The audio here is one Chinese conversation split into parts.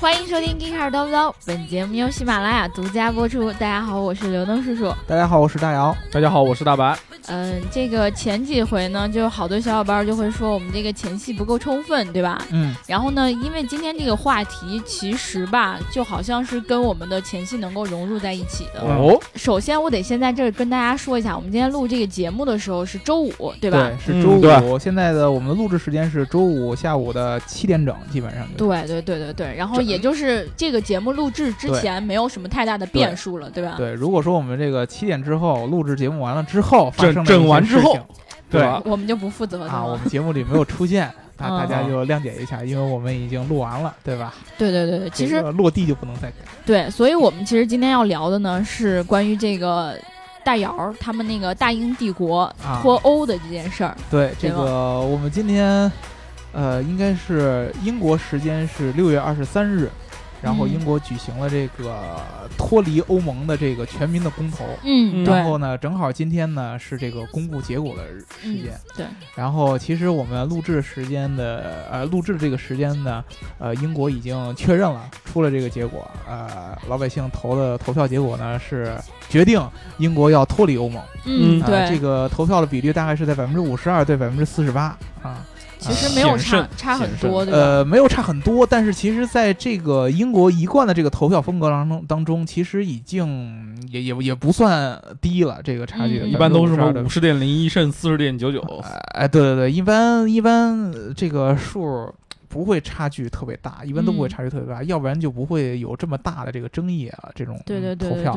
欢迎收听《g e e k 叨不叨》，本节目由喜马拉雅独家播出。大家好，我是刘能叔叔。大家好，我是大姚。大家好，我是大白。嗯，这个前几回呢，就好多小伙伴就会说我们这个前戏不够充分，对吧？嗯。然后呢，因为今天这个话题其实吧，就好像是跟我们的前戏能够融入在一起的。哦。首先，我得先在这儿跟大家说一下，我们今天录这个节目的时候是周五，对吧？对，是周五。现在的我们的录制时间是周五下午的七点整，基本上就。对对对对对。然后也就是这个节目录制之前没有什么太大的变数了，对吧？对。如果说我们这个七点之后录制节目完了之后发生。整完之后，对，我们就不负责啊。我们节目里没有出现，大大家就谅解一下，因为我们已经录完了，对吧？对对对对，其实落地就不能再改。对，所以我们其实今天要聊的呢，是关于这个大姚他们那个大英帝国脱欧的这件事儿。对，这个我们今天，呃，应该是英国时间是六月二十三日。然后英国举行了这个脱离欧盟的这个全民的公投，嗯，然后呢，正好今天呢是这个公布结果的时间，对。然后其实我们录制时间的呃录制这个时间呢，呃，英国已经确认了出了这个结果，呃，老百姓投的投票结果呢是决定英国要脱离欧盟，嗯，对。这个投票的比率大概是在百分之五十二对百分之四十八啊。其实没有差差很多，呃，没有差很多，但是其实在这个英国一贯的这个投票风格当中当中，其实已经也也也不算低了，这个差距一般都是什么五十点零一胜四十点九九，哎，对对对，一般一般这个数不会差距特别大，一般都不会差距特别大，要不然就不会有这么大的这个争议啊，这种投票，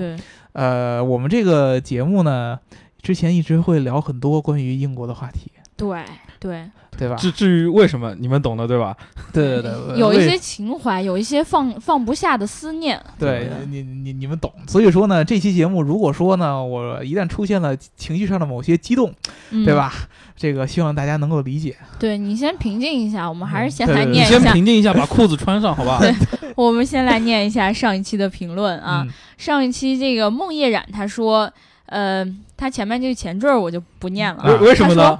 呃，我们这个节目呢，之前一直会聊很多关于英国的话题，对对。对吧？至至于为什么，你们懂的，对吧？对对对，有一些情怀，有一些放放不下的思念。对，你你你们懂。所以说呢，这期节目如果说呢，我一旦出现了情绪上的某些激动，对吧？这个希望大家能够理解。对你先平静一下，我们还是先来念一下。先平静一下，把裤子穿上，好吧？对，我们先来念一下上一期的评论啊。上一期这个梦叶染他说。呃，他前面这个前缀我就不念了。为为什么呢？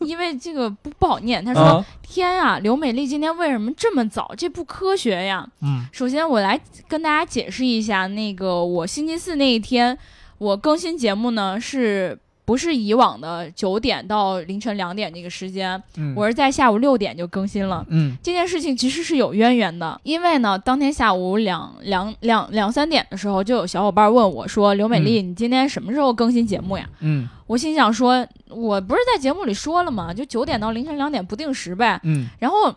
因 因为这个不不好念。他说：“天啊，刘美丽今天为什么这么早？这不科学呀！”嗯，首先我来跟大家解释一下，那个我星期四那一天我更新节目呢是。不是以往的九点到凌晨两点这个时间，我是在下午六点就更新了。嗯，这件事情其实是有渊源的，因为呢，当天下午两两两两三点的时候，就有小伙伴问我说：“刘美丽，你今天什么时候更新节目呀？”嗯，我心想说：“我不是在节目里说了吗？就九点到凌晨两点不定时呗。”嗯，然后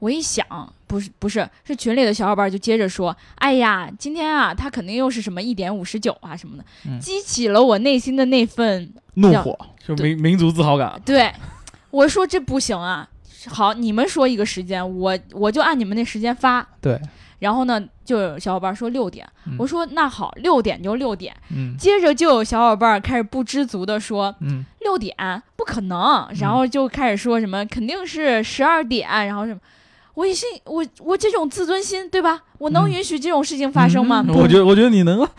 我一想。不是不是，是群里的小伙伴就接着说：“哎呀，今天啊，他肯定又是什么一点五十九啊什么的，激起了我内心的那份怒火，就民民族自豪感。”对，我说这不行啊！好，你们说一个时间，我我就按你们那时间发。对。然后呢，就有小伙伴说六点，我说那好，六点就六点。嗯。接着就有小伙伴开始不知足的说：“嗯，六点不可能。”然后就开始说什么肯定是十二点，然后什么。我一信我我这种自尊心对吧？我能允许这种事情发生吗？我觉得我觉得你能啊。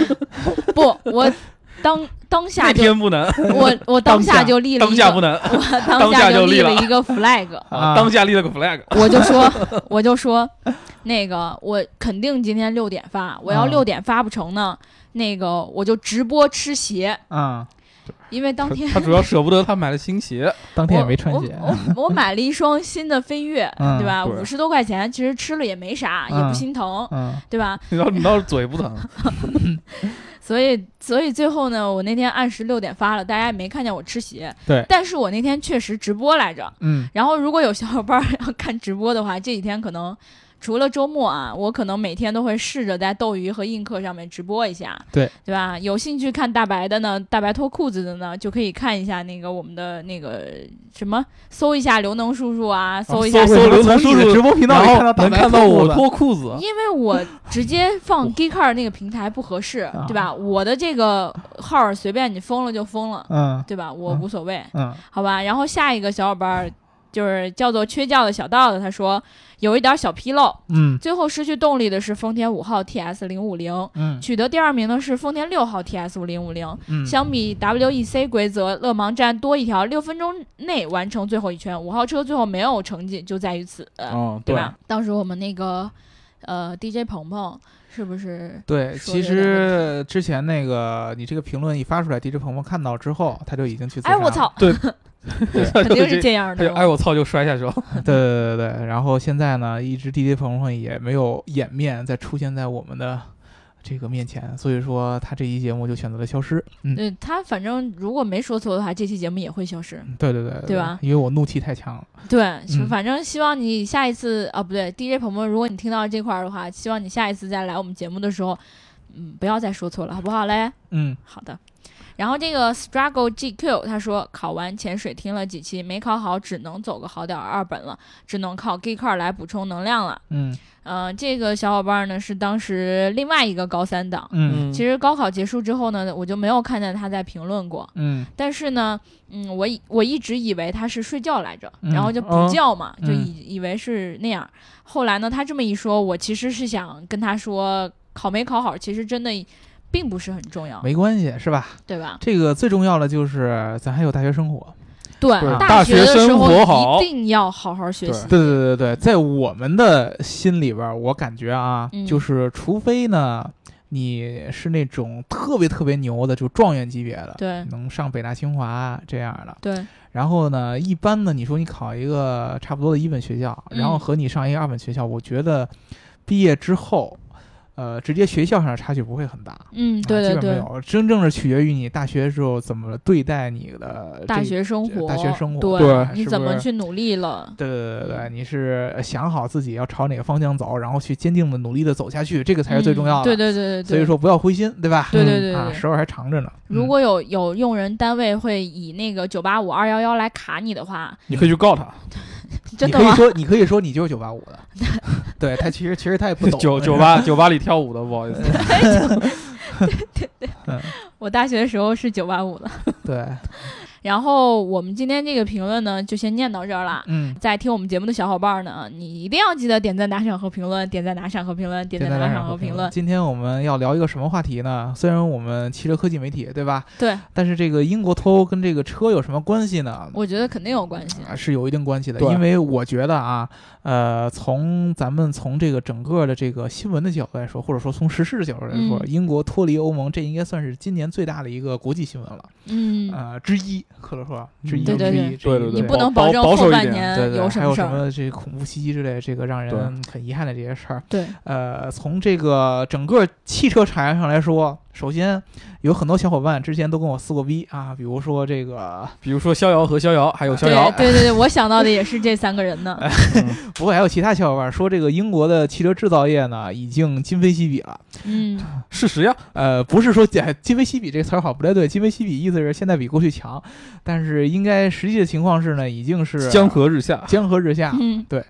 不，我当当下那天不能。我我当下就立了当下不能。我当下就立了一个 flag。当下立了个 flag。我就说我就说，那个我肯定今天六点发。我要六点发不成呢，那个我就直播吃鞋。啊。因为当天他主要舍不得他买了新鞋，当天也没穿鞋。我我买了一双新的飞跃，对吧？五十多块钱，其实吃了也没啥，也不心疼，对吧？你倒你倒是嘴不疼。所以所以最后呢，我那天按时六点发了，大家也没看见我吃鞋。对，但是我那天确实直播来着。嗯。然后如果有小伙伴要看直播的话，这几天可能。除了周末啊，我可能每天都会试着在斗鱼和映客上面直播一下，对对吧？有兴趣看大白的呢，大白脱裤子的呢，就可以看一下那个我们的那个什么，搜一下刘能叔叔啊，搜一下搜刘能叔叔直播频道，能看到我脱裤子。因为我直接放 Geekcar 那个平台不合适，对吧？我的这个号随便你封了就封了，嗯，对吧？我无所谓，嗯，好吧。然后下一个小伙伴就是叫做缺觉的小道的，他说。有一点小纰漏，嗯，最后失去动力的是丰田五号 TS 零五零，嗯，取得第二名的是丰田六号 TS 五零五零，嗯，相比 WEC 规则，勒芒站多一条，六分钟内完成最后一圈，五号车最后没有成绩就在于此，哦，对吧？当时我们那个呃，DJ 鹏鹏是不是？对，其实之前那个你这个评论一发出来，DJ 鹏鹏看到之后，他就已经去。哎，我操！对，肯定是这样的。哎，我操，就摔下去了。对对对对，然后现在呢，一直 DJ 鹏鹏也没有掩面再出现在我们的。这个面前，所以说他这期节目就选择了消失。嗯，对他反正如果没说错的话，这期节目也会消失。对对对，对吧？因为我怒气太强了。对，反正希望你下一次啊，不对，DJ 鹏鹏，如果你听到这块儿的话，希望你下一次再来我们节目的时候，嗯，不要再说错了，好不好嘞？嗯，好的。然后这个 Struggle GQ 他说，考完潜水听了几期，没考好，只能走个好点二本了，只能靠 G Car 来补充能量了。嗯。呃，这个小伙伴呢是当时另外一个高三党。嗯，其实高考结束之后呢，我就没有看见他在评论过。嗯，但是呢，嗯，我我一直以为他是睡觉来着，然后就补觉嘛，就以以为是那样。后来呢，他这么一说，我其实是想跟他说，考没考好，其实真的并不是很重要，没关系，是吧？对吧？这个最重要的就是咱还有大学生活。对，大学生活好，一定要好好学习。对对对对对，在我们的心里边，我感觉啊，就是除非呢，你是那种特别特别牛的，就状元级别的，对，能上北大清华这样的。对。然后呢，一般呢，你说你考一个差不多的一本学校，然后和你上一个二本学校，我觉得毕业之后。呃，直接学校上的差距不会很大，嗯，对对对，没有，真正是取决于你大学时候怎么对待你的大学生活，大学生活，对，你怎么去努力了？对对对对，你是想好自己要朝哪个方向走，然后去坚定的努力的走下去，这个才是最重要的。对对对对，所以说不要灰心，对吧？对对对，啊，时候还长着呢。如果有有用人单位会以那个九八五二幺幺来卡你的话，你可以去告他。你可以说，你可以说你就是九八五的，对他其实其实他也不懂 九九八九八里跳舞的，不好意思。对对对，我大学的时候是九八五的。对。然后我们今天这个评论呢，就先念到这儿了。嗯，在听我们节目的小伙伴呢，你一定要记得点赞、打赏和评论，点赞、打赏和评论，点赞、打赏和评论。今天我们要聊一个什么话题呢？虽然我们汽车科技媒体，对吧？对。但是这个英国脱欧跟这个车有什么关系呢？我觉得肯定有关系啊，是有一定关系的。因为我觉得啊，呃，从咱们从这个整个的这个新闻的角度来说，或者说从时事的角度来说，英国脱离欧盟，这应该算是今年最大的一个国际新闻了。嗯。呃，之一，可能说。对对对，对对对，你不能保证后半年有什么事儿。还有什么这恐怖袭击之类，这个让人很遗憾的这些事儿。对，呃，从这个整个汽车产业上来说，首先有很多小伙伴之前都跟我撕过逼啊，比如说这个，比如说逍遥和逍遥，还有逍遥。对对对，我想到的也是这三个人呢。不过还有其他小伙伴说，这个英国的汽车制造业呢，已经今非昔比了。嗯，事实呀。呃，不是说今非昔比这个词儿好不太对，今非昔比意思是现在比过去强，但是应该实际的情况是呢，已经是江河日下，江河日下。嗯，对，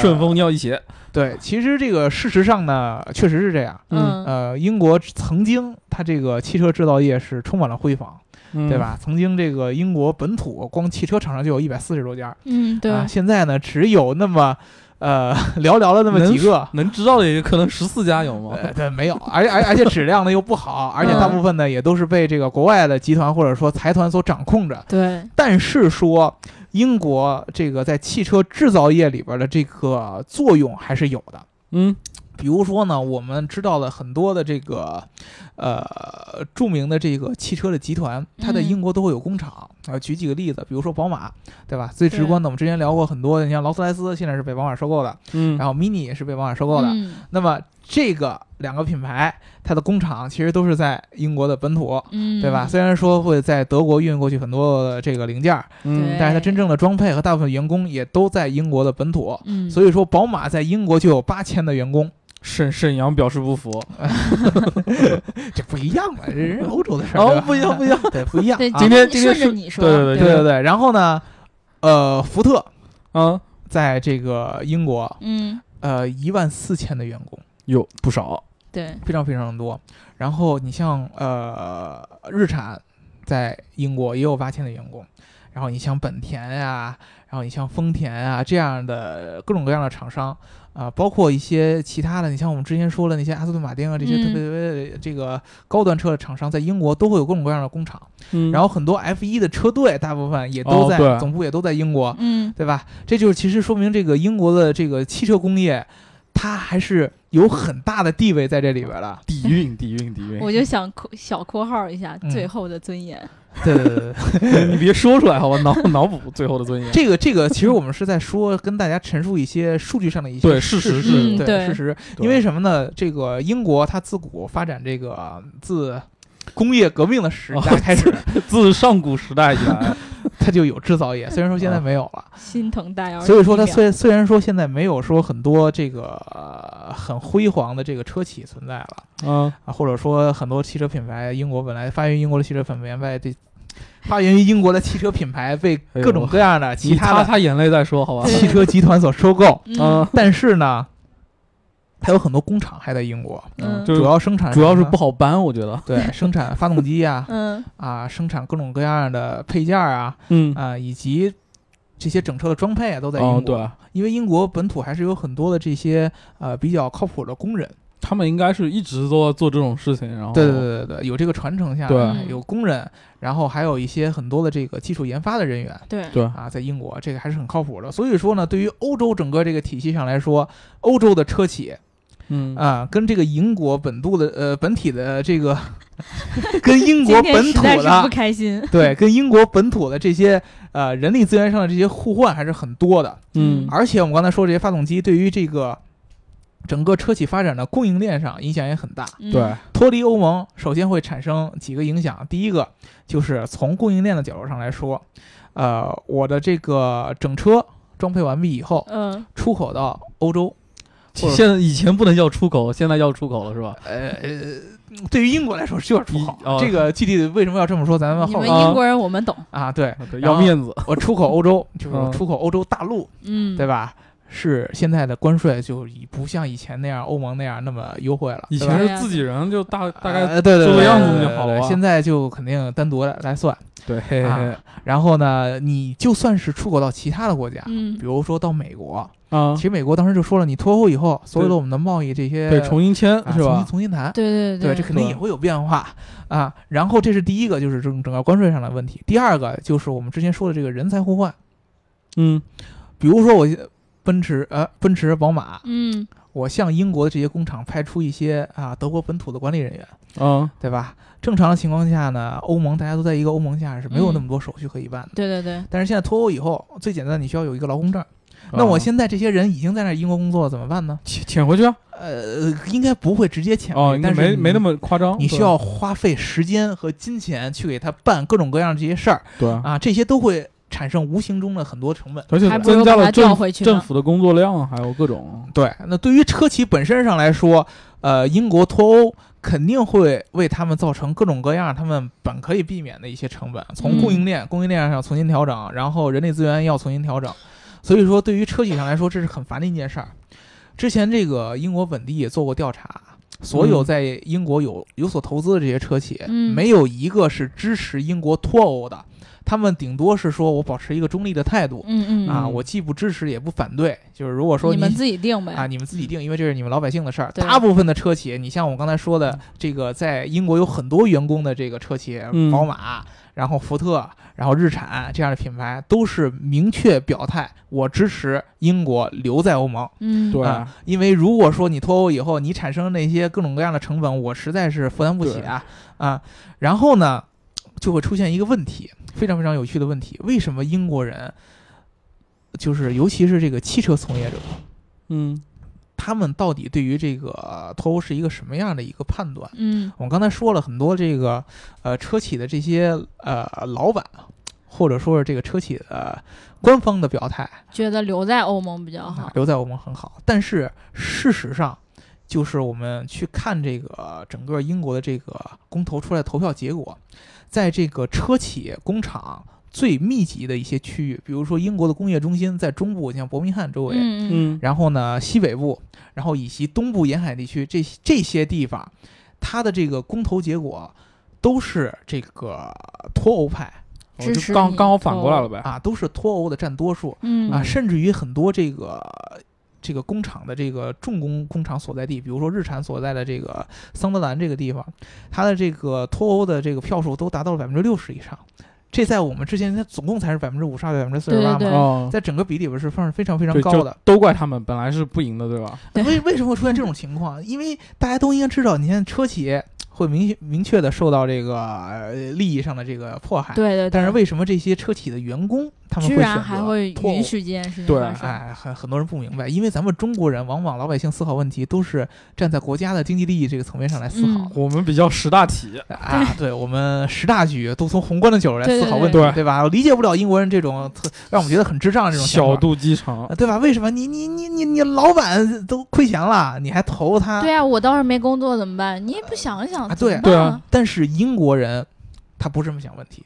顺风尿一鞋。对，其实这个事实上呢，确实是这样。嗯，呃，英国曾经它这个汽车制造业是充满了辉煌，对吧？曾经这个英国本土光汽车厂商就有一百四十多家。嗯，对。现在呢，只有那么呃寥寥的那么几个，能知道的也可能十四家有吗？对，没有，而且而而且质量呢又不好，而且大部分呢也都是被这个国外的集团或者说财团所掌控着。对。但是说。英国这个在汽车制造业里边的这个作用还是有的，嗯，比如说呢，我们知道了很多的这个，呃，著名的这个汽车的集团，它在英国都会有工厂。啊，举几个例子，比如说宝马，对吧？最直观的，我们之前聊过很多，你像劳斯莱斯现在是被宝马收购的，嗯，然后 Mini 也是被宝马收购的。那么这个两个品牌，它的工厂其实都是在英国的本土，嗯，对吧？虽然说会在德国运过去很多这个零件，嗯，但是它真正的装配和大部分员工也都在英国的本土，嗯，所以说宝马在英国就有八千的员工。沈沈阳表示不服，这不一样嘛，这人欧洲的事儿，哦，不一样，不一样，对，不一样。今天今天是，对对对对对。然后呢，呃，福特，嗯，在这个英国，嗯，呃，一万四千的员工，有不少，对，非常非常多。然后你像呃，日产在英国也有八千的员工。然后你像本田呀，然后你像丰田啊这样的各种各样的厂商啊，包括一些其他的，你像我们之前说的那些阿斯顿马丁啊这些特别特别这个高端车的厂商，在英国都会有各种各样的工厂。嗯。然后很多 F 一的车队，大部分也都在总部也都在英国。嗯。对吧？这就是其实说明这个英国的这个汽车工业，它还是有很大的地位在这里边的。底蕴，底蕴，底蕴。我就想小括号一下，最后的尊严。对对对对，你别说出来好吧，脑 脑补最后的尊严。这个这个，其实我们是在说，跟大家陈述一些数据上的一些事实，是对事实。因为什么呢？这个英国它自古发展这个自工业革命的时代开始，自上古时代以来。它就有制造业，虽然说现在没有了，心疼大姚。所以说，它虽虽然说现在没有说很多这个很辉煌的这个车企存在了，嗯。啊，或者说很多汽车品牌，英国本来发源于英国的汽车品牌被这发源于英国的汽车品牌被各种各样的其他的擦擦眼泪再说好吧，汽车集团所收购，嗯，但是呢。它有很多工厂还在英国，嗯，主要生产主要是不好搬，我觉得。对，生产发动机呀，嗯，啊，生产各种各样的配件啊，嗯啊，以及这些整车的装配啊，都在英国。对，因为英国本土还是有很多的这些呃比较靠谱的工人，他们应该是一直都在做这种事情，然后对对对对对，有这个传承下来，有工人，然后还有一些很多的这个技术研发的人员，对对啊，在英国这个还是很靠谱的。所以说呢，对于欧洲整个这个体系上来说，欧洲的车企。嗯啊，跟这个英国本土的呃本体的这个，跟英国本土的不开心，对，跟英国本土的这些呃人力资源上的这些互换还是很多的。嗯，而且我们刚才说这些发动机对于这个整个车企发展的供应链上影响也很大。对，脱离欧盟首先会产生几个影响，第一个就是从供应链的角度上来说，呃，我的这个整车装配完毕以后，嗯，出口到欧洲。现在以前不能叫出口，现在要出口了是吧？呃，对于英国来说是要出口。这个具体为什么要这么说，咱们后面。你们英国人我们懂啊，对，要面子。我出口欧洲就是出口欧洲大陆，嗯，对吧？是现在的关税就已不像以前那样欧盟那样那么优惠了。以前是自己人就大大概对对做个样子就好了，现在就肯定单独来算。对，然后呢，你就算是出口到其他的国家，嗯，比如说到美国。啊，其实美国当时就说了，你脱欧以后，所有的我们的贸易这些对重新签是吧？重新重新谈，对对对，这肯定也会有变化啊。然后这是第一个，就是整整个关税上的问题。第二个就是我们之前说的这个人才互换，嗯，比如说我奔驰呃奔驰宝马，嗯，我向英国的这些工厂派出一些啊德国本土的管理人员，嗯，对吧？正常的情况下呢，欧盟大家都在一个欧盟下是没有那么多手续可以办的，对对对。但是现在脱欧以后，最简单你需要有一个劳工证。那我现在这些人已经在那英国工作了，怎么办呢？遣遣回去啊？呃，应该不会直接遣哦，但是没没那么夸张。你需要花费时间和金钱去给他办各种各样这些事儿。对啊，这些都会产生无形中的很多成本，而且增加了政政府的工作量，还有各种。对，那对于车企本身上来说，呃，英国脱欧肯定会为他们造成各种各样他们本可以避免的一些成本，从供应链、供应链上重新调整，然后人力资源要重新调整。所以说，对于车企上来说，这是很烦的一件事儿。之前这个英国本地也做过调查，所有在英国有有所投资的这些车企，没有一个是支持英国脱欧的。他们顶多是说我保持一个中立的态度，嗯嗯啊，我既不支持也不反对。就是如果说你们自己定呗，啊，你们自己定，因为这是你们老百姓的事儿。大部分的车企，你像我刚才说的这个，在英国有很多员工的这个车企，宝马。然后福特，然后日产这样的品牌都是明确表态，我支持英国留在欧盟。嗯，对，因为如果说你脱欧以后，你产生那些各种各样的成本，我实在是负担不起啊啊！然后呢，就会出现一个问题，非常非常有趣的问题：为什么英国人，就是尤其是这个汽车从业者，嗯。他们到底对于这个脱欧是一个什么样的一个判断？嗯，我刚才说了很多这个呃车企的这些呃老板，或者说是这个车企的官方的表态，觉得留在欧盟比较好，留在欧盟很好。但是事实上，就是我们去看这个整个英国的这个公投出来的投票结果，在这个车企工厂。最密集的一些区域，比如说英国的工业中心在中部，像伯明翰周围，嗯嗯，然后呢西北部，然后以及东部沿海地区，这这些地方，它的这个公投结果都是这个脱欧派，支持刚刚好反过来了呗。啊，都是脱欧的占多数，嗯。啊，甚至于很多这个这个工厂的这个重工工厂所在地，比如说日产所在的这个桑德兰这个地方，它的这个脱欧的这个票数都达到了百分之六十以上。这在我们之前，它总共才是百分之五十二、百分之四十八嘛，在整个比里边是算是非常非常高的。都怪他们，本来是不赢的，对吧？为为什么会出现这种情况？因为大家都应该知道，你看车企。会明明确的受到这个利益上的这个迫害，对对。但是为什么这些车企的员工他们居然还会允许这件事情对，哎，很很多人不明白，因为咱们中国人往往老百姓思考问题都是站在国家的经济利益这个层面上来思考。我们比较识大体啊，对我们识大局，都从宏观的角度来思考问题，对吧？我理解不了英国人这种特让我们觉得很智障这种小肚鸡肠，对吧？为什么你你你你你老板都亏钱了，你还投他？对啊，我倒是没工作怎么办？你也不想想，对对啊。但是英国人，他不这么想问题。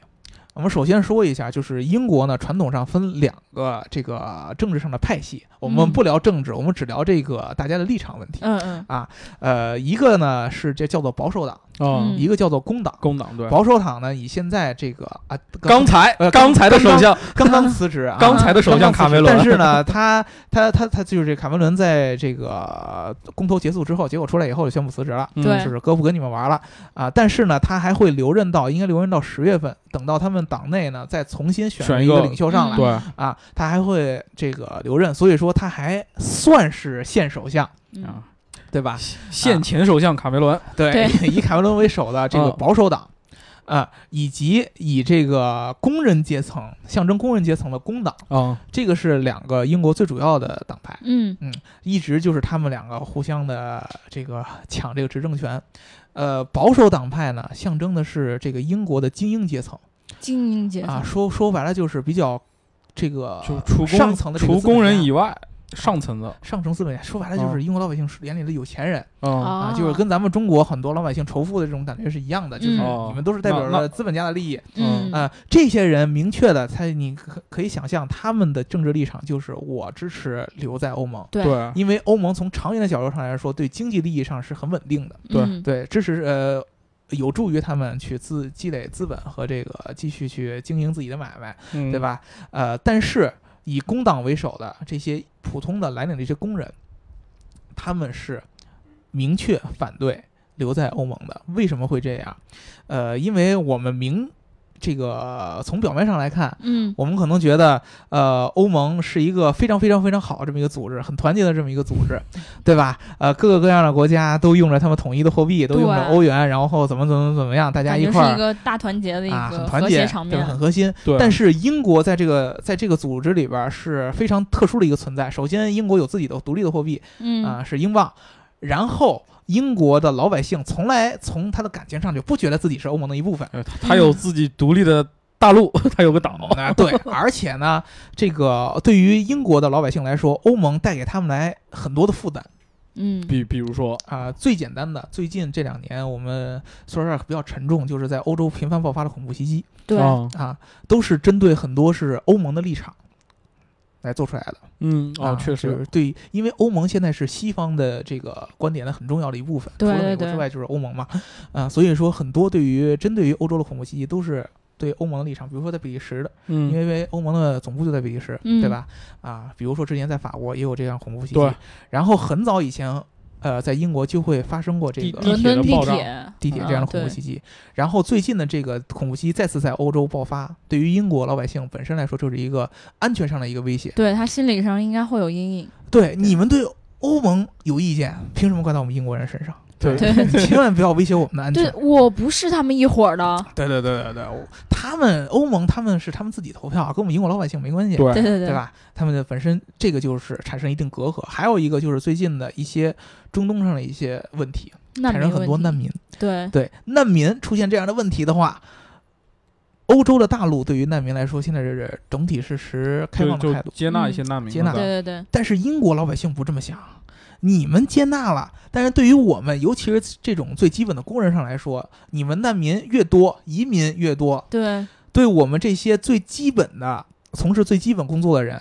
我们首先说一下，就是英国呢，传统上分两个这个政治上的派系。我们不聊政治，我们只聊这个大家的立场问题。嗯嗯。啊，呃，一个呢是这叫做保守党。嗯，一个叫做工党，工党对保守党呢，以现在这个啊，刚才呃刚才的首相刚刚辞职啊，刚才的首相卡梅伦，但是呢，他他他他就是这卡梅伦在这个公投结束之后，结果出来以后就宣布辞职了，对，就是哥不跟你们玩了啊。但是呢，他还会留任到应该留任到十月份，等到他们党内呢再重新选一个领袖上来，对啊，他还会这个留任，所以说他还算是现首相啊。对吧？现前首相卡梅伦，对，以卡梅伦为首的这个保守党，啊，以及以这个工人阶层象征工人阶层的工党，啊，这个是两个英国最主要的党派。嗯嗯，一直就是他们两个互相的这个抢这个执政权。呃，保守党派呢，象征的是这个英国的精英阶层，精英阶层啊，说说白了就是比较这个就除上层的除工人以外。上层的。上层资本家，说白了就是英国老百姓眼里的有钱人啊，就是跟咱们中国很多老百姓仇富的这种感觉是一样的，就是你们都是代表了资本家的利益。嗯。啊，这些人明确的，他你可可以想象他们的政治立场就是我支持留在欧盟，对，因为欧盟从长远的角度上来说，对经济利益上是很稳定的，对对，支持呃有助于他们去自积累资本和这个继续去经营自己的买卖，对吧？呃，但是。以工党为首的这些普通的蓝领这些工人，他们是明确反对留在欧盟的。为什么会这样？呃，因为我们明。这个从表面上来看，嗯，我们可能觉得，呃，欧盟是一个非常非常非常好的这么一个组织，很团结的这么一个组织，对吧？呃，各个各样的国家都用着他们统一的货币，都用着欧元，然后怎么怎么怎么样，大家一块儿一个大团结的一个很团结场面，很核心。但是英国在这个在这个组织里边是非常特殊的一个存在。首先，英国有自己的独立的货币，嗯啊，是英镑，然后。英国的老百姓从来从他的感情上就不觉得自己是欧盟的一部分，他有自己独立的大陆，他有个岛。对，而且呢，这个对于英国的老百姓来说，欧盟带给他们来很多的负担。嗯，比比如说啊，最简单的，最近这两年我们说实话比较沉重，就是在欧洲频繁爆发的恐怖袭击。对啊，都是针对很多是欧盟的立场。来做出来的，嗯，哦，确实对，因为欧盟现在是西方的这个观点的很重要的一部分，除了美国之外就是欧盟嘛，啊，所以说很多对于针对于欧洲的恐怖袭击都是对欧盟的立场，比如说在比利时的，嗯，因为欧盟的总部就在比利时，对吧？啊，比如说之前在法国也有这样恐怖袭击，然后很早以前。呃，在英国就会发生过这个伦敦地铁、地铁这样的恐怖袭击，然后最近的这个恐怖袭击再次在欧洲爆发，对于英国老百姓本身来说就是一个安全上的一个威胁，对他心理上应该会有阴影。对你们对欧盟有意见，凭什么怪到我们英国人身上？对，千万不要威胁我们的安全。对我不是他们一伙儿的。对对对对对，他们欧盟他们是他们自己投票，跟我们英国老百姓没关系。对对对，对吧？他们的本身这个就是产生一定隔阂。还有一个就是最近的一些中东上的一些问题，产生很多难民。对对，难民出现这样的问题的话，欧洲的大陆对于难民来说，现在是整体是持开放的态度，接纳一些难民，接纳。对对对。但是英国老百姓不这么想。你们接纳了，但是对于我们，尤其是这种最基本的工人上来说，你们难民越多，移民越多，对，对我们这些最基本的从事最基本工作的人，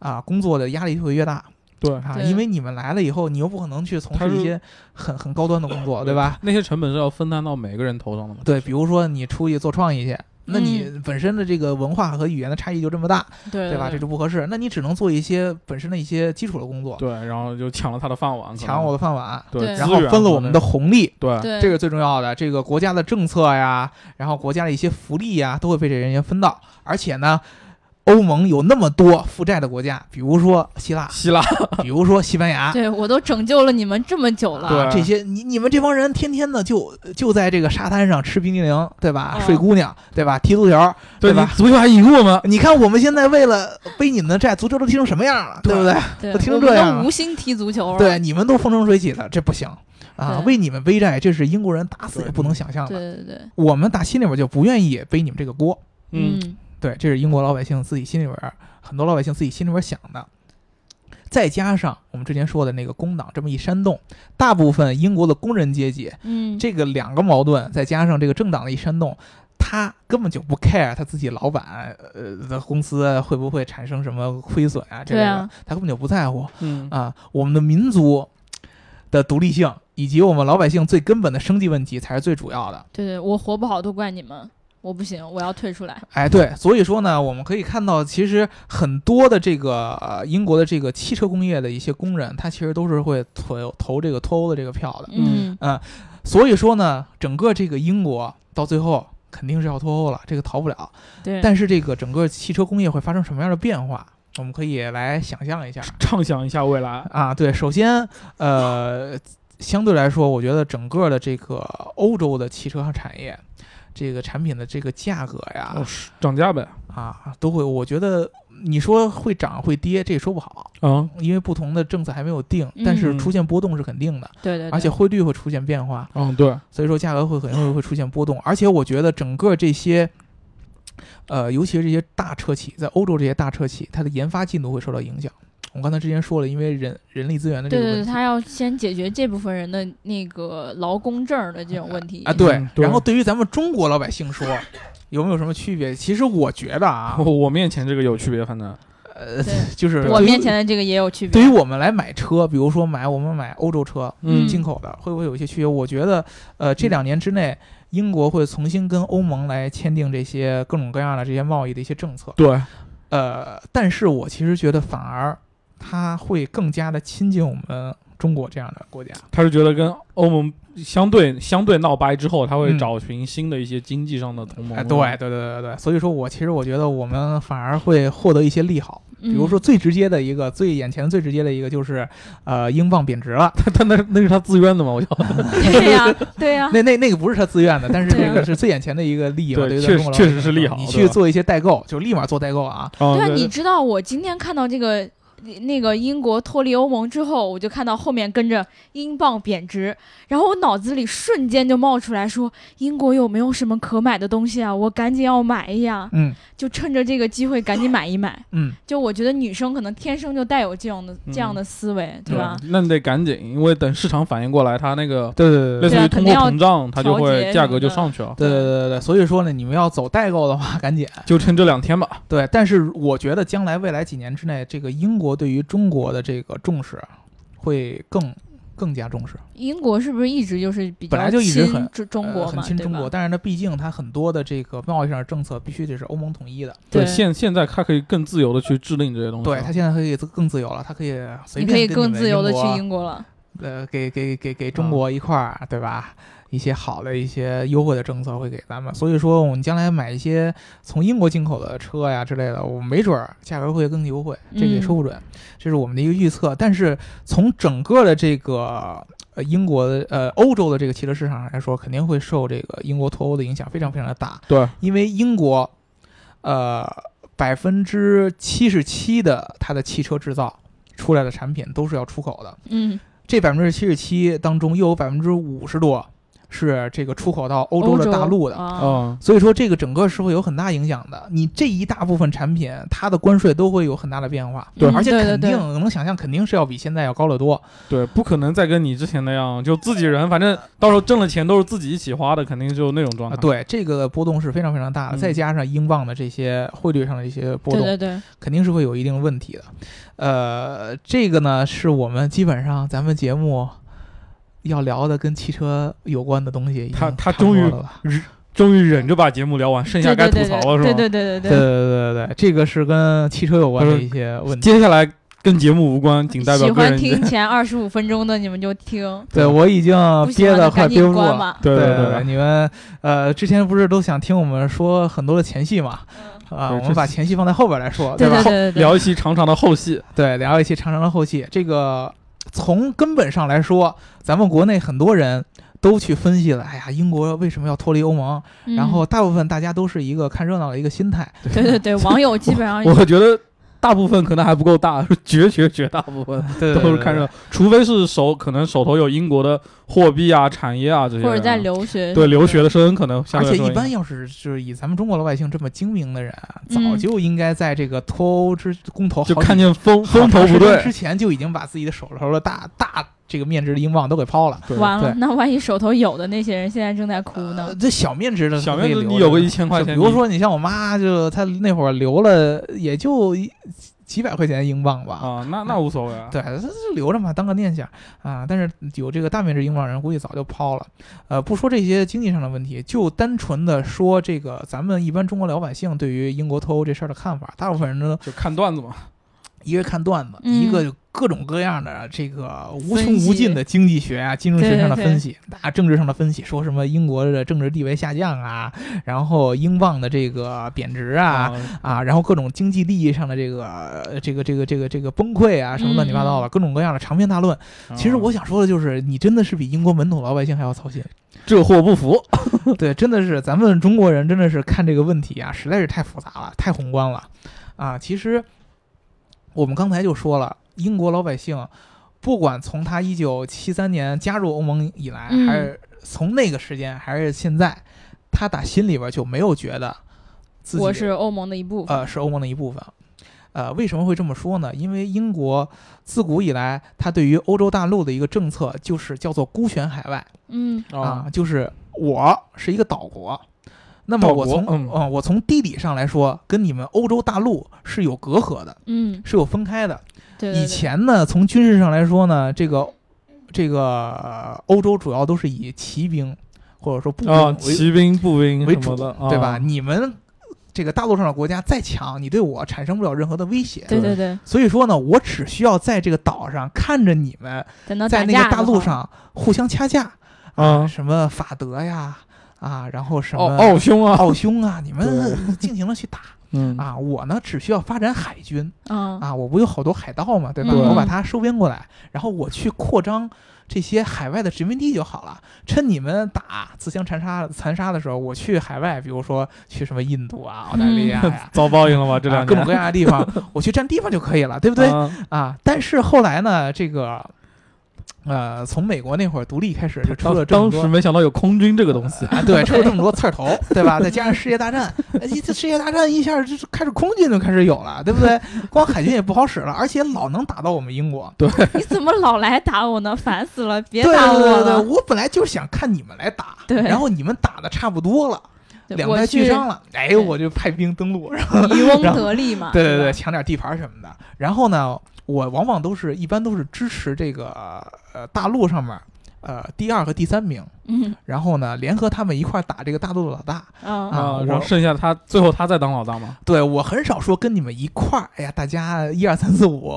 啊，工作的压力就会越大。对啊，因为你们来了以后，你又不可能去从事一些很很高端的工作，对吧？那些成本是要分担到每个人头上的嘛。对，比如说你出去做创意去。那你本身的这个文化和语言的差异就这么大，对对吧？这就不合适。那你只能做一些本身的一些基础的工作。对，然后就抢了他的饭碗，抢我的饭碗。对，然后分了我们的红利。对，这个最重要的，这个国家的政策呀，然后国家的一些福利呀，都会被这人员分到，而且呢。欧盟有那么多负债的国家，比如说希腊，希腊，比如说西班牙，对我都拯救了你们这么久了。对这些，你你们这帮人天天的就就在这个沙滩上吃冰激凌，对吧？睡姑娘，对吧？踢足球，对吧？足球还赢过吗？你看我们现在为了背你们的债，足球都踢成什么样了，对不对？都踢成这样，无心踢足球。对，你们都风生水起的，这不行啊！为你们背债，这是英国人打死也不能想象的。对对对，我们打心里边就不愿意背你们这个锅。嗯，对，这是英国老百姓自己心里边。很多老百姓自己心里边想的，再加上我们之前说的那个工党这么一煽动，大部分英国的工人阶级，嗯，这个两个矛盾，再加上这个政党的一煽动，他根本就不 care 他自己老板呃的公司会不会产生什么亏损啊这个，他根本就不在乎。嗯啊，我们的民族的独立性以及我们老百姓最根本的生计问题才是最主要的。对对，我活不好都怪你们。我不行，我要退出来。哎，对，所以说呢，我们可以看到，其实很多的这个英国的这个汽车工业的一些工人，他其实都是会投投这个脱欧的这个票的。嗯嗯，所以说呢，整个这个英国到最后肯定是要脱欧了，这个逃不了。对。但是这个整个汽车工业会发生什么样的变化？我们可以来想象一下，畅想一下未来啊。对，首先，呃，相对来说，我觉得整个的这个欧洲的汽车产业。这个产品的这个价格呀，涨价呗啊，都会。我觉得你说会涨会跌，这也说不好啊，因为不同的政策还没有定，但是出现波动是肯定的。对对。而且汇率会出现变化。嗯，对。所以说价格会肯定会会出现波动，而且我觉得整个这些，呃，尤其是这些大车企，在欧洲这些大车企，它的研发进度会受到影响。我刚才之前说了，因为人人力资源的这个问题，对对，他要先解决这部分人的那个劳工证的这种问题啊。对，然后对于咱们中国老百姓说，有没有什么区别？其实我觉得啊，我面前这个有区别，反正呃，就是我面前的这个也有区别。对于我们来买车，比如说买我们买欧洲车，嗯，进口的，会不会有一些区别？我觉得，呃，这两年之内，英国会重新跟欧盟来签订这些各种各样的这些贸易的一些政策。对，呃，但是我其实觉得反而。他会更加的亲近我们中国这样的国家。他是觉得跟欧盟相对相对闹掰之后，他会找寻新的一些经济上的同盟。哎，对对对对对，所以说我其实我觉得我们反而会获得一些利好。比如说最直接的一个、最眼前最直接的一个就是，呃，英镑贬值了。他他那那是他自愿的吗？我就！对呀 对呀。那那那个不是他自愿的，但是这个是最眼前的一个利益。对，确实确实是利好。你去做一些代购，就立马做代购啊。对，你知道我今天看到这个。那个英国脱离欧盟之后，我就看到后面跟着英镑贬值，然后我脑子里瞬间就冒出来说：英国有没有什么可买的东西啊？我赶紧要买呀！嗯，就趁着这个机会赶紧买一买。嗯，就我觉得女生可能天生就带有这样的这样的思维，对吧？那你得赶紧，因为等市场反应过来，它那个对对对，类似于通货膨胀，它就会价格就上去了。对对对对，所以说呢，你们要走代购的话，赶紧就趁这两天吧。对，但是我觉得将来未来几年之内，这个英国对于中国。的这个重视会更更加重视。英国是不是一直就是比较本来就一直很中国很亲中国？但是呢，毕竟它很多的这个贸易上的政策必须得是欧盟统一的。对，现现在它可以更自由的去制定这些东西。对，它现在可以更自由了，它可以随便可以更自由的去英国了。呃，给给给给中国一块儿，对吧？一些好的一些优惠的政策会给咱们，所以说我们将来买一些从英国进口的车呀之类的，我们没准儿价格会更优惠，这个也说不准，这是我们的一个预测。但是从整个的这个呃英国的呃欧洲的这个汽车市场上来说，肯定会受这个英国脱欧的影响非常非常的大。对，因为英国呃百分之七十七的它的汽车制造出来的产品都是要出口的。嗯，这百分之七十七当中又有百分之五十多。是这个出口到欧洲的大陆的，嗯，所以说这个整个是会有很大影响的。你这一大部分产品，它的关税都会有很大的变化，对，而且肯定能想象，肯定是要比现在要高得多。对，不可能再跟你之前那样，就自己人，反正到时候挣了钱都是自己一起花的，肯定就那种状态。对，这个波动是非常非常大的，再加上英镑的这些汇率上的一些波动，对对对，肯定是会有一定问题的。呃，这个呢，是我们基本上咱们节目。要聊的跟汽车有关的东西，他他终于终于忍着把节目聊完，剩下该吐槽了是吧？对对对对对对对对对，这个是跟汽车有关的一些问题。接下来跟节目无关，仅代表喜欢听前二十五分钟的你们就听。对我已经憋得快憋不住了。对对对，你们呃之前不是都想听我们说很多的前戏嘛？啊，我们把前戏放在后边来说，对吧？聊一期长长的后戏。对，聊一期长长的后戏。这个从根本上来说，咱们国内很多人。都去分析了，哎呀，英国为什么要脱离欧盟？然后大部分大家都是一个看热闹的一个心态。对对对，网友基本上 我觉得。大部分可能还不够大，绝绝绝大部分 都是看热闹，除非是手可能手头有英国的货币啊、产业啊这些，或者在留学，对留学的生可能。而且一般要是就是以咱们中国老百姓这么精明的人，早就应该在这个脱欧之公投就看见风风头不对。之前，就已经把自己的手头的大大这个面值的英镑都给抛了。完了，那万一手头有的那些人现在正在哭呢？这小面值的，小面值你有个一千块钱，比如说你像我妈，就她那会儿留了也就。几百块钱英镑吧，啊，那那无所谓啊，对，他就留着嘛，当个念想啊。但是有这个大面值英镑人，估计早就抛了。呃，不说这些经济上的问题，就单纯的说这个，咱们一般中国老百姓对于英国脱欧这事儿的看法，大部分人呢就看段子嘛。一个看段子，一个各种各样的这个无穷无尽的经济学啊、金融学上的分析，啊，政治上的分析，说什么英国的政治地位下降啊，然后英镑的这个贬值啊，啊，然后各种经济利益上的这个这个这个这个这个崩溃啊，什么乱七八糟的，各种各样的长篇大论。其实我想说的就是，你真的是比英国本土老百姓还要操心，这货不服。对，真的是咱们中国人真的是看这个问题啊，实在是太复杂了，太宏观了啊。其实。我们刚才就说了，英国老百姓，不管从他一九七三年加入欧盟以来，还是从那个时间，还是现在，他打心里边就没有觉得自己我是欧盟的一部分，呃，是欧盟的一部分。呃，为什么会这么说呢？因为英国自古以来，它对于欧洲大陆的一个政策就是叫做孤悬海外，嗯啊，就是我是一个岛国。那么我从嗯，我从地理上来说，跟你们欧洲大陆是有隔阂的，嗯，是有分开的。对，以前呢，从军事上来说呢，这个这个欧洲主要都是以骑兵或者说步兵，骑兵步兵为主的，对吧？你们这个大陆上的国家再强，你对我产生不了任何的威胁。对对对。所以说呢，我只需要在这个岛上看着你们在那个大陆上互相掐架啊，什么法德呀。啊，然后什么奥匈啊，奥匈啊，你们尽情的去打，啊，我呢只需要发展海军，啊，我不有好多海盗嘛，对吧？我把它收编过来，然后我去扩张这些海外的殖民地就好了。趁你们打自相残杀残杀的时候，我去海外，比如说去什么印度啊、澳大利亚呀，遭报应了吧？这两各种各样的地方，我去占地方就可以了，对不对？啊，但是后来呢，这个。呃，从美国那会儿独立开始就出了这么多，当时没想到有空军这个东西啊，对，出了这么多刺儿头，对吧？再加上世界大战，一这世界大战一下就是开始空军就开始有了，对不对？光海军也不好使了，而且老能打到我们英国。对，你怎么老来打我呢？烦死了！别打我了。对对对，我本来就想看你们来打，对，然后你们打的差不多了，两败俱伤了，哎，我就派兵登陆，然后渔翁得利嘛。对对对，抢点地盘什么的。然后呢？我往往都是一般都是支持这个呃大陆上面呃第二和第三名，嗯，然后呢联合他们一块打这个大陆的老大啊，然后剩下他最后他再当老大吗？对我很少说跟你们一块儿，哎呀，大家一二三四五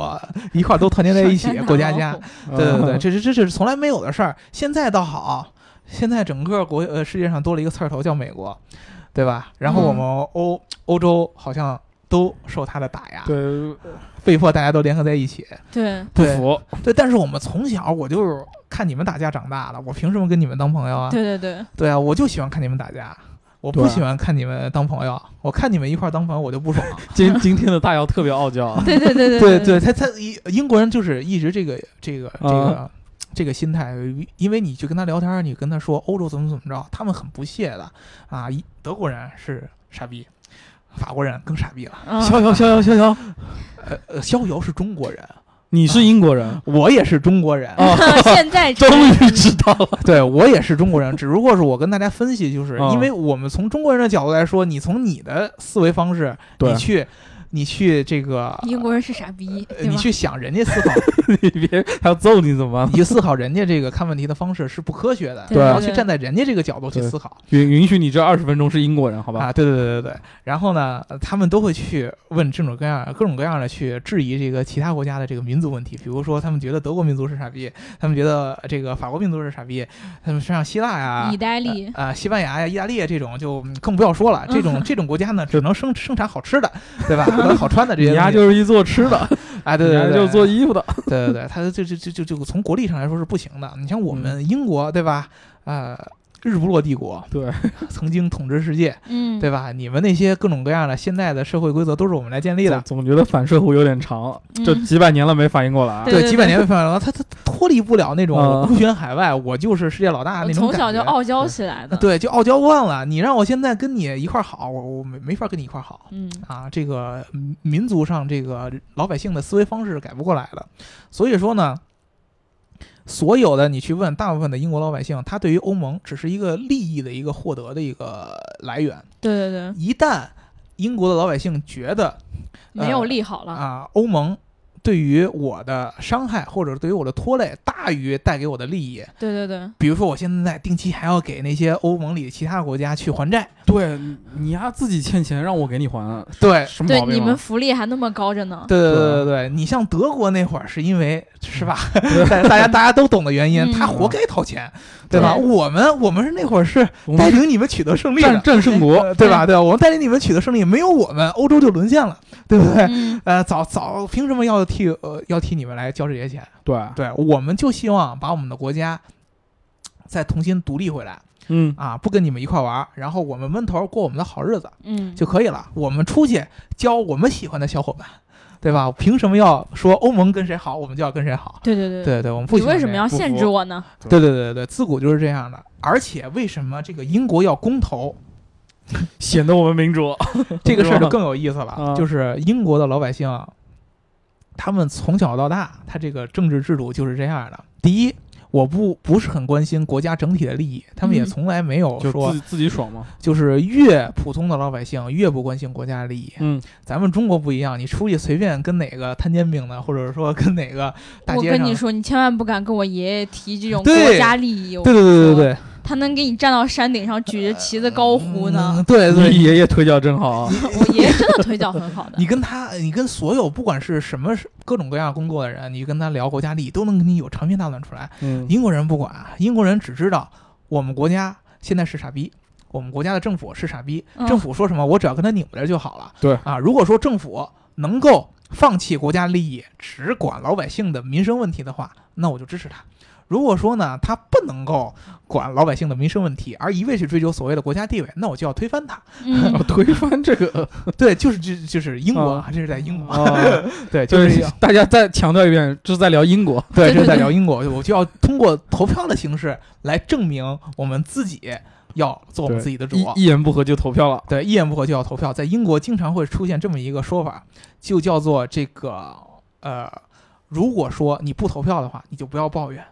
一块儿都团结在一起 过家家，对对对，这是这是从来没有的事儿。现在倒好，现在整个国呃世界上多了一个刺儿头叫美国，对吧？然后我们欧欧洲好像。都受他的打压，对，被迫大家都联合在一起，对，不服，对。但是我们从小我就是看你们打架长大的，我凭什么跟你们当朋友啊？对对对，对啊，我就喜欢看你们打架，我不喜欢看你们当朋友。我看你们一块儿当朋友，我就不爽。今今天的大姚特别傲娇，对对对对对，他他英英国人就是一直这个这个这个这个心态，因为你去跟他聊天，你跟他说欧洲怎么怎么着，他们很不屑的啊，德国人是傻逼。法国人更傻逼了。逍遥，逍遥，逍遥。呃呃，逍遥是中国人，你是英国人，我也是中国人。现在终于知道了，对我也是中国人，只不过是我跟大家分析，就是因为我们从中国人的角度来说，你从你的思维方式，你去你去这个英国人是傻逼，你去想人家思考，你别他要揍你怎么办？你去思考人家这个看问题的方式是不科学的，你要去站在人家这个角度去思考。允允许你这二十分钟是英国人，好吧？啊，对对对对对。然后呢，他们都会去问这种各样各种各样的去质疑这个其他国家的这个民族问题，比如说他们觉得德国民族是傻逼，他们觉得这个法国民族是傻逼，他们像希腊呀、意大利啊、西班牙呀、意大利这种就更不要说了，这种这种国家呢，只能生生产好吃的，对吧？好穿的这些。你家就是一做吃的，哎，对对对，就是做衣服的，对对对，他就就就就就从国力上来说是不行的。你像我们英国，对吧？呃。日不落帝国，对，曾经统治世界，嗯，对吧？你们那些各种各样的现在的社会规则都是我们来建立的。总觉得反射弧有点长，就几百年了没反应过来。对，几百年没反应过来，他他脱离不了那种孤悬海外，我就是世界老大那种从小就傲娇起来的，对，就傲娇惯了。你让我现在跟你一块好，我我没没法跟你一块好。嗯啊，这个民族上这个老百姓的思维方式改不过来了，所以说呢。所有的你去问大部分的英国老百姓，他对于欧盟只是一个利益的一个获得的一个来源。对对对，一旦英国的老百姓觉得没有利好了啊，欧盟。对于我的伤害，或者对于我的拖累，大于带给我的利益。对对对。比如说，我现在定期还要给那些欧盟里其他国家去还债。对，你丫自己欠钱让我给你还。对，什么毛病？对，你们福利还那么高着呢。对对对对对，你像德国那会儿是因为是吧？大家大家都懂的原因，他活该掏钱，对吧？我们我们是那会儿是带领你们取得胜利，战战胜国，对吧？对吧？我们带领你们取得胜利，没有我们，欧洲就沦陷了，对不对？呃，早早凭什么要？替呃要替你们来交这些钱，对对，我们就希望把我们的国家再重新独立回来，嗯啊，不跟你们一块玩，然后我们闷头过我们的好日子，嗯就可以了。我们出去交我们喜欢的小伙伴，对吧？凭什么要说欧盟跟谁好，我们就要跟谁好？对对对对对，我们不你为什么要限制我呢？对对对对，自古就是这样的。而且为什么这个英国要公投？显得我们民主，这个事儿就更有意思了，就是英国的老百姓。他们从小到大，他这个政治制度就是这样的。第一，我不不是很关心国家整体的利益，他们也从来没有说自己爽吗？就是越普通的老百姓越不关心国家利益。嗯，咱们中国不一样，你出去随便跟哪个摊煎饼的，或者说跟哪个大街上，我跟你说，你千万不敢跟我爷爷提这种国家利益。对对对对对。他能给你站到山顶上举着旗子高呼呢？对对，爷爷腿脚真好。我爷爷真的腿脚很好的。你跟他，你跟所有不管是什么各种各样工作的人，你跟他聊国家利益，都能给你有长篇大论出来。嗯，英国人不管，英国人只知道我们国家现在是傻逼，我们国家的政府是傻逼，政府说什么我只要跟他拧巴着就好了。对啊，如果说政府能够放弃国家利益，只管老百姓的民生问题的话，那我就支持他。如果说呢，他不能够管老百姓的民生问题，而一味去追求所谓的国家地位，那我就要推翻他。推翻这个，对，就是就就是英国，这是在英国。对，就是大家再强调一遍，这是在聊英国。对，这是在 聊英国。我就要通过投票的形式来证明我们自己要做我们自己的主。一言不合就投票了。对，一言不合就要投票。在英国经常会出现这么一个说法，就叫做这个呃，如果说你不投票的话，你就不要抱怨。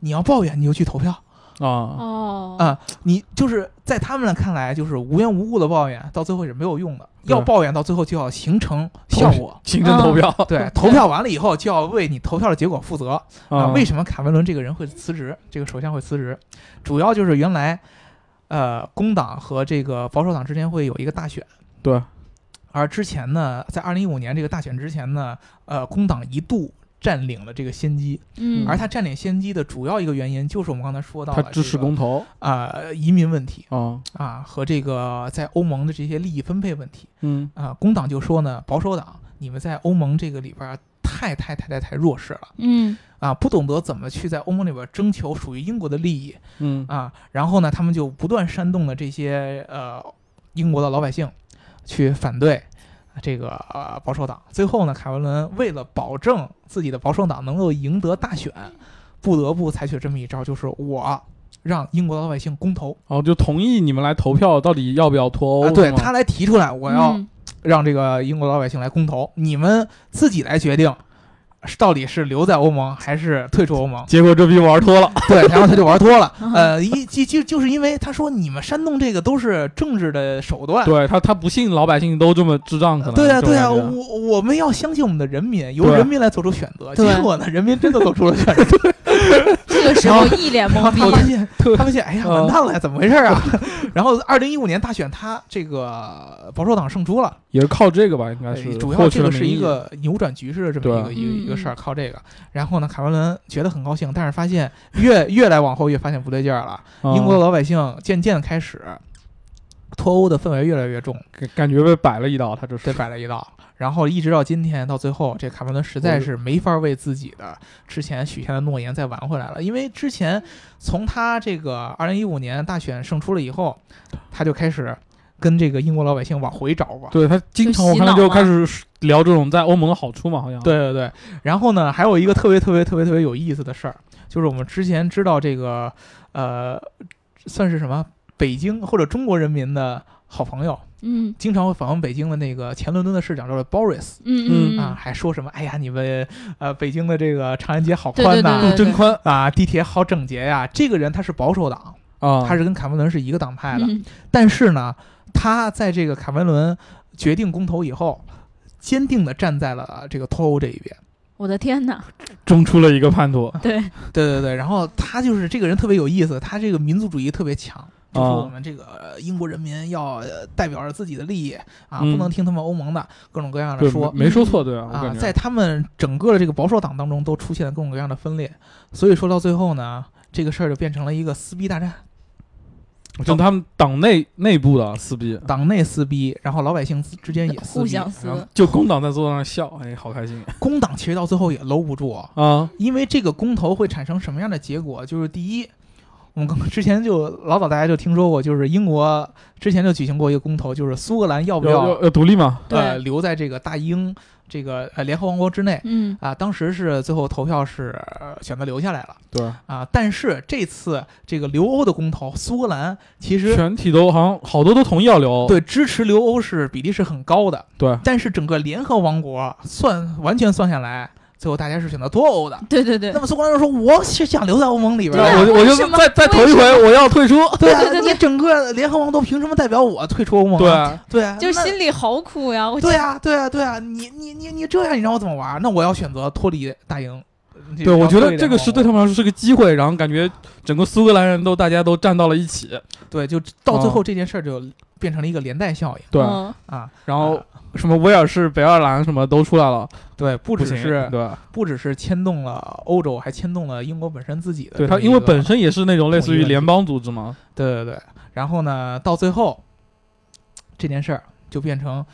你要抱怨，你就去投票啊哦啊！你就是在他们看来，就是无缘无故的抱怨，到最后是没有用的。要抱怨，到最后就要形成效果，形成投票。对，投票完了以后，就要为你投票的结果负责啊！为什么卡梅伦这个人会辞职？这个首相会辞职，主要就是原来呃，工党和这个保守党之间会有一个大选。对，而之前呢，在二零一五年这个大选之前呢，呃，工党一度。占领了这个先机，嗯，而他占领先机的主要一个原因就是我们刚才说到的，他支持公投。啊，移民问题。啊。啊和这个在欧盟的这些利益分配问题，嗯。啊，工党就说呢，保守党你们在欧盟这个里边太太太太太弱势了，嗯。啊，不懂得怎么去在欧盟里边征求属于英国的利益，嗯。啊，然后呢，他们就不断煽动了这些呃英国的老百姓去反对。这个呃保守党。最后呢，凯文伦为了保证自己的保守党能够赢得大选，不得不采取这么一招，就是我让英国老百姓公投，哦，就同意你们来投票，到底要不要脱欧？对他来提出来，我要让这个英国老百姓来公投，你们自己来决定，到底是留在欧盟还是退出欧盟？结果这逼玩脱了，对，然后他就玩脱了。呃，一就就就是因为他说你们煽动这个都是政治的手段，对他他不信老百姓都这么智障，可能对啊对啊，我我们要相信我们的人民，由人民来做出选择。结果呢，人民真的做出了选择。这个时候一脸懵逼，他发现他发现哎呀完蛋了，怎么回事啊？然后二零一五年大选，他这个保守党胜出了，也是靠这个吧？应该是主要这个是一个扭转局势的这么一个一个一个事儿，靠这个。然后呢，卡梅伦觉得很高兴，但是发现越越来往后越发现不对劲儿了。英国的老百姓渐渐开始脱欧的氛围越来越重，感觉被摆了一道，他这是被摆了一道。然后一直到今天，到最后，这卡梅伦实在是没法为自己的之前许下的诺言再挽回来了。因为之前从他这个二零一五年大选胜出了以后，他就开始跟这个英国老百姓往回找吧。对他经常我看就开始聊这种在欧盟的好处嘛，好像。对对对。然后呢，还有一个特别特别特别特别有意思的事儿，就是我们之前知道这个呃，算是什么北京或者中国人民的好朋友。嗯，经常会访问北京的那个前伦敦的市长叫做 Boris，嗯嗯啊，还说什么？哎呀，你们呃，北京的这个长安街好宽呐，真宽啊，地铁好整洁呀。这个人他是保守党啊，他是跟卡梅伦是一个党派的。但是呢，他在这个卡梅伦决定公投以后，坚定的站在了这个脱欧这一边。我的天哪，中出了一个叛徒。对对对对，然后他就是这个人特别有意思，他这个民族主义特别强。就说我们这个英国人民要代表着自己的利益啊，不能听他们欧盟的各种各样的说，没说错对啊。啊，在他们整个的这个保守党当中都出现了各种各样的分裂，所以说到最后呢，这个事儿就变成了一个撕逼大战，就他们党内内部的撕逼，党内撕逼，然后老百姓之间也互相撕，就工党在坐那笑，哎，好开心。工党其实到最后也搂不住啊，因为这个公投会产生什么样的结果？就是第一。我们之前就老早大家就听说过，就是英国之前就举行过一个公投，就是苏格兰要不要要独立嘛？对，留在这个大英这个呃联合王国之内。嗯啊，当时是最后投票是选择留下来了。对啊，但是这次这个留欧的公投，苏格兰其实全体都好像好多都同意要留欧。对，支持留欧是比例是很高的。对，但是整个联合王国算完全算下来。最后大家是选择脱欧的，对对对。那么苏格兰人说：“我是想留在欧盟里边，我我就再再投一回，我要退出。”对啊，你整个联合王国凭什么代表我退出欧盟？对对啊，就心里好苦呀！对啊，对啊，对啊，你你你你这样，你让我怎么玩？那我要选择脱离大英。对，我觉得这个是对他们来说是个机会，然后感觉整个苏格兰人都大家都站到了一起。对，就到最后这件事儿就变成了一个连带效应。对啊，然后。什么威尔士、北爱尔兰什么都出来了，对，不只是对，不只是牵动了欧洲，还牵动了英国本身自己的。对，它因为本身也是那种类似于联邦组织嘛。对对对。然后呢，到最后这件事儿就变成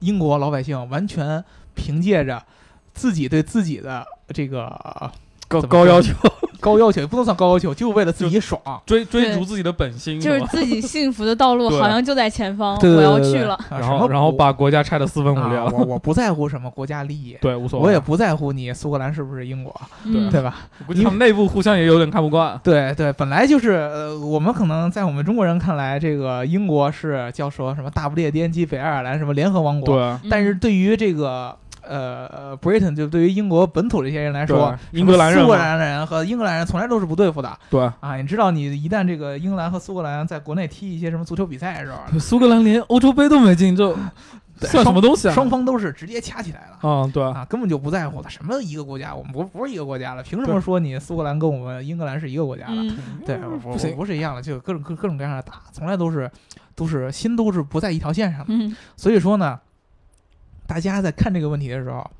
英国老百姓完全凭借着自己对自己的这个高高要求。高要求也不能算高要求，就为了自己爽，追追逐自己的本心，就是自己幸福的道路 好像就在前方，我要去了。然后然后把国家拆得四分五裂了。我我不在乎什么国家利益，对，无所谓。我也不在乎你苏格兰是不是英国，对对吧？他们内部互相也有点看不惯。对对，本来就是呃，我们可能在我们中国人看来，这个英国是叫说什么大不列颠及北爱尔兰什么联合王国，对。但是对于这个。呃，Britain 就对于英国本土这些人来说，英格兰人、苏格兰人和英格兰人从来都是不对付的。对啊，你知道，你一旦这个英格兰和苏格兰在国内踢一些什么足球比赛的时候，苏格兰连欧洲杯都没进，就 算什么东西啊？双方都是直接掐起来了。啊，对啊，根本就不在乎了，什么一个国家，我们不不是一个国家了，凭什么说你苏格兰跟我们英格兰是一个国家了？对，不行，不是一样的，就各种各各种各样的打，从来都是都是心都是不在一条线上的。所以说呢，大家在看这个问题的时候。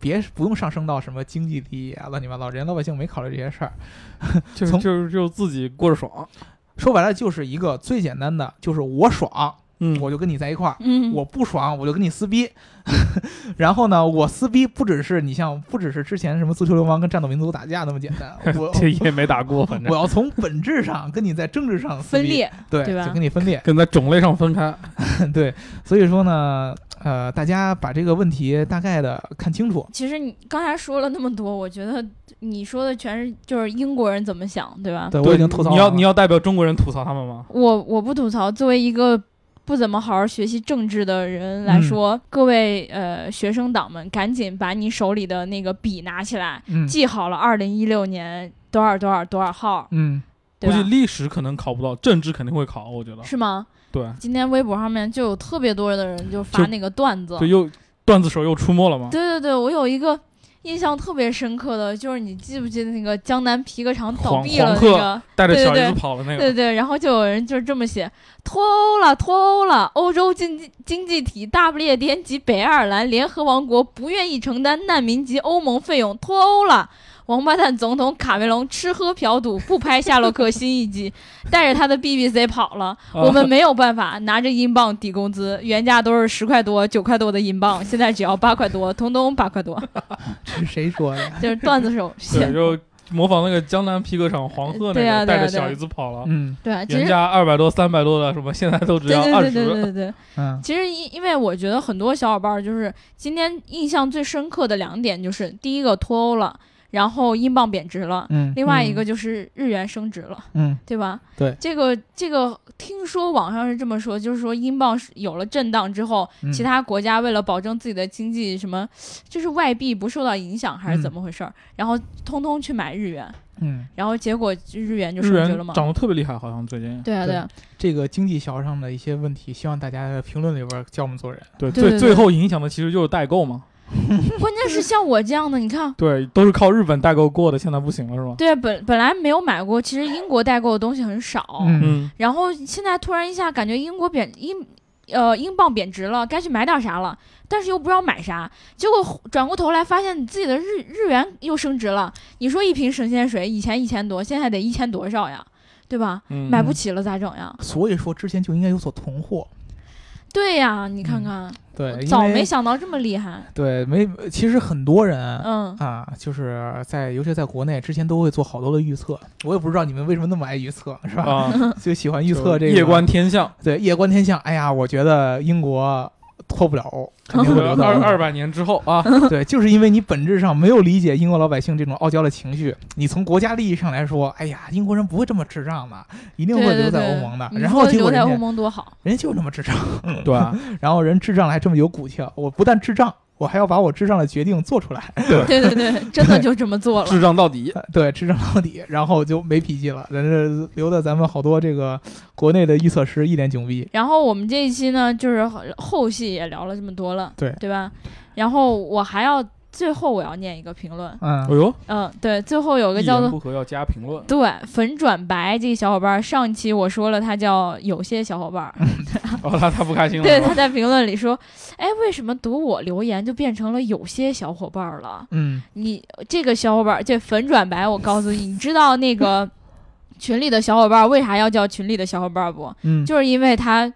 别不用上升到什么经济利益啊，乱七八糟，人家老百姓没考虑这些事儿，就就就自己过着爽。说白了就是一个最简单的，就是我爽，嗯，我就跟你在一块儿，嗯，我不爽我就跟你撕逼。然后呢，我撕逼不只是你像，不只是之前什么足球流氓跟战斗民族打架那么简单，我这也没打过，反正我要从本质上跟你在政治上分裂，对，对就跟你分裂，跟在种类上分开，对，所以说呢。呃，大家把这个问题大概的看清楚。其实你刚才说了那么多，我觉得你说的全是就是英国人怎么想，对吧？对，我已经吐槽。你要你要代表中国人吐槽他们吗？我我不吐槽。作为一个不怎么好好学习政治的人来说，各位呃学生党们，赶紧把你手里的那个笔拿起来，记好了二零一六年多少多少多少号。嗯，估计历史可能考不到，政治肯定会考，我觉得是吗？对，今天微博上面就有特别多的人就发那个段子，就又段子手又出没了吗？对对对，我有一个。印象特别深刻的就是你记不记得那个江南皮革厂倒闭了那个，带着小姨子跑了那个，对对，然后就有人就是这么写：脱欧了，脱欧了！欧洲经济经济体大不列颠及北爱尔兰联合王国不愿意承担难民及欧盟费用，脱欧了。王八蛋总统卡梅隆吃喝嫖赌不拍夏洛克新一集，带着他的 BBC 跑了。我们没有办法拿着英镑抵工资，原价都是十块多、九块多的英镑，现在只要八块多，通通八块多。这是谁说的？就是段子手写，就模仿那个江南皮革厂黄鹤那个带着小姨子跑了。嗯，对，原价二百多、三百多的什么，现在都只要二十。对对对对对。嗯，其实因因为我觉得很多小伙伴就是今天印象最深刻的两点，就是第一个脱欧了。然后英镑贬值了，嗯，另外一个就是日元升值了，嗯，对吧？对，这个这个听说网上是这么说，就是说英镑有了震荡之后，其他国家为了保证自己的经济，什么就是外币不受到影响，还是怎么回事儿？然后通通去买日元，嗯，然后结果日元就升值了嘛，涨得特别厉害，好像最近。对啊，对啊，这个经济学上的一些问题，希望大家在评论里边教我们做人。对，最最后影响的其实就是代购嘛。关键是像我这样的，你看，对，都是靠日本代购过的，现在不行了，是吧？对，本本来没有买过，其实英国代购的东西很少，嗯，然后现在突然一下感觉英国贬英，呃，英镑贬值了，该去买点啥了，但是又不知道买啥，结果转过头来发现你自己的日日元又升值了。你说一瓶神仙水以前一千多，现在得一千多少呀？对吧？买不起了咋整呀？所以说之前就应该有所囤货。对呀，你看看，对，早没想到这么厉害。对，没，其实很多人，嗯啊，就是在，尤其在国内，之前都会做好多的预测。我也不知道你们为什么那么爱预测，是吧？就喜欢预测这个夜观天象。对，夜观天象。哎呀，我觉得英国。脱不了欧，肯定会留到二二百年之后啊！对，就是因为你本质上没有理解英国老百姓这种傲娇的情绪。你从国家利益上来说，哎呀，英国人不会这么智障的，一定会留在欧盟的。然后留在欧盟多好，人家就这么智障，对然后人智障还这么有骨气，我不但智障。我还要把我智障的决定做出来，对 对对，真的就这么做了，智障到底，对，智障到底，然后就没脾气了，咱这留的咱们好多这个国内的预测师一脸囧逼。然后我们这一期呢，就是后戏也聊了这么多了，对对吧？然后我还要。最后我要念一个评论，嗯，哎呦，嗯，对，最后有个叫做不合要加评论，对，粉转白这个小伙伴，上一期我说了他叫有些小伙伴，哦，他他不开心了，对，他在评论里说，哎，为什么读我留言就变成了有些小伙伴了？嗯，你这个小伙伴这粉转白，我告诉你，你知道那个群里的小伙伴为啥要叫群里的小伙伴不？嗯，就是因为他。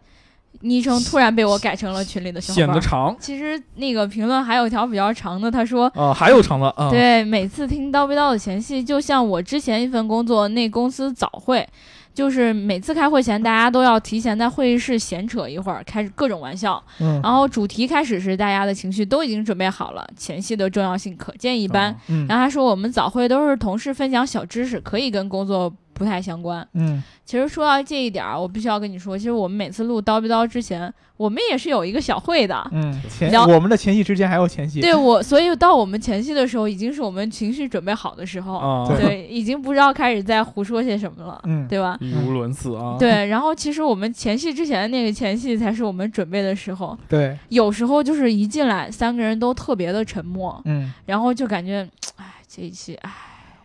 昵称突然被我改成了群里的小伙伴，显得长。其实那个评论还有一条比较长的，他说：“啊，还有长的啊。”对，每次听叨逼叨的前戏，就像我之前一份工作那公司早会，就是每次开会前，大家都要提前在会议室闲扯一会儿，开始各种玩笑。嗯。然后主题开始时，大家的情绪都已经准备好了，前戏的重要性可见一斑。嗯。然后他说：“我们早会都是同事分享小知识，可以跟工作。”不太相关。嗯，其实说到这一点儿，我必须要跟你说，其实我们每次录叨逼叨之前，我们也是有一个小会的。嗯，前我们的前戏之间还有前戏。对我，所以到我们前戏的时候，已经是我们情绪准备好的时候。对，已经不知道开始在胡说些什么了。嗯，对吧？语无伦次啊。对，然后其实我们前戏之前的那个前戏，才是我们准备的时候。对，有时候就是一进来，三个人都特别的沉默。嗯，然后就感觉，哎，这一期，哎，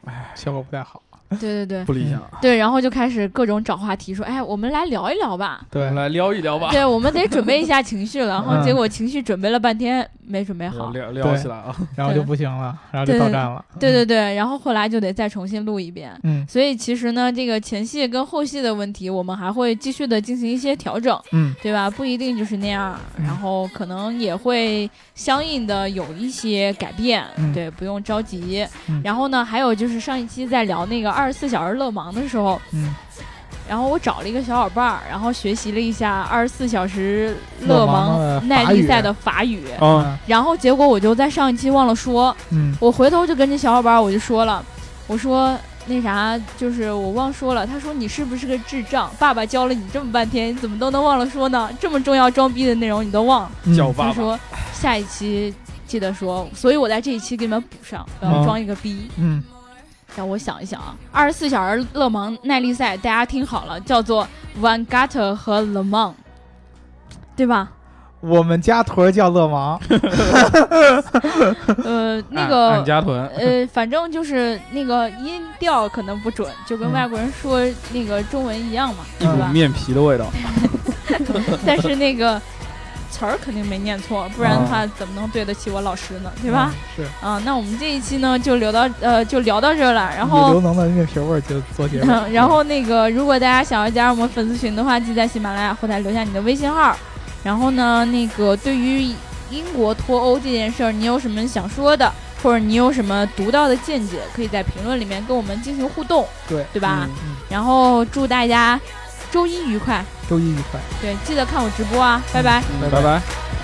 哎，效果不太好。对对对，不理想。对，然后就开始各种找话题，说：“哎，我们来聊一聊吧。”对，来聊一聊吧。对，我们得准备一下情绪了。然后结果情绪准备了半天没准备好，聊聊起来啊，然后就不行了，然后就到站了。对对对，然后后来就得再重新录一遍。嗯，所以其实呢，这个前戏跟后戏的问题，我们还会继续的进行一些调整。嗯，对吧？不一定就是那样，然后可能也会相应的有一些改变。对，不用着急。然后呢，还有就是上一期在聊那个二十四小时乐。芒的时候，嗯，然后我找了一个小伙伴儿，然后学习了一下二十四小时乐芒耐力赛的法语，嗯，然后结果我就在上一期忘了说，嗯，我回头就跟这小伙伴儿我就说了，我说那啥，就是我忘说了。他说你是不是个智障？爸爸教了你这么半天，你怎么都能忘了说呢？这么重要装逼的内容你都忘。叫爸爸。他说下一期记得说，所以我在这一期给你们补上，我要装一个逼。嗯。让我想一想啊，二十四小时勒芒耐力赛，大家听好了，叫做 Van Gatter 和 Le Mans，对吧？我们家屯叫勒芒，呃，那个家屯，呃，反正就是那个音调可能不准，就跟外国人说那个中文一样嘛，一股面皮的味道。但是那个。词儿肯定没念错，不然的话怎么能对得起我老师呢？对吧？是啊，那我们这一期呢就聊到呃就聊到这儿了。然后刘能的面皮味就做结束。然后那个，如果大家想要加入我们粉丝群的话，记在喜马拉雅后台留下你的微信号。然后呢，那个对于英国脱欧这件事儿，你有什么想说的，或者你有什么独到的见解，可以在评论里面跟我们进行互动。对，对吧？然后祝大家。周一愉快，周一愉快。对，记得看我直播啊，拜拜，拜拜。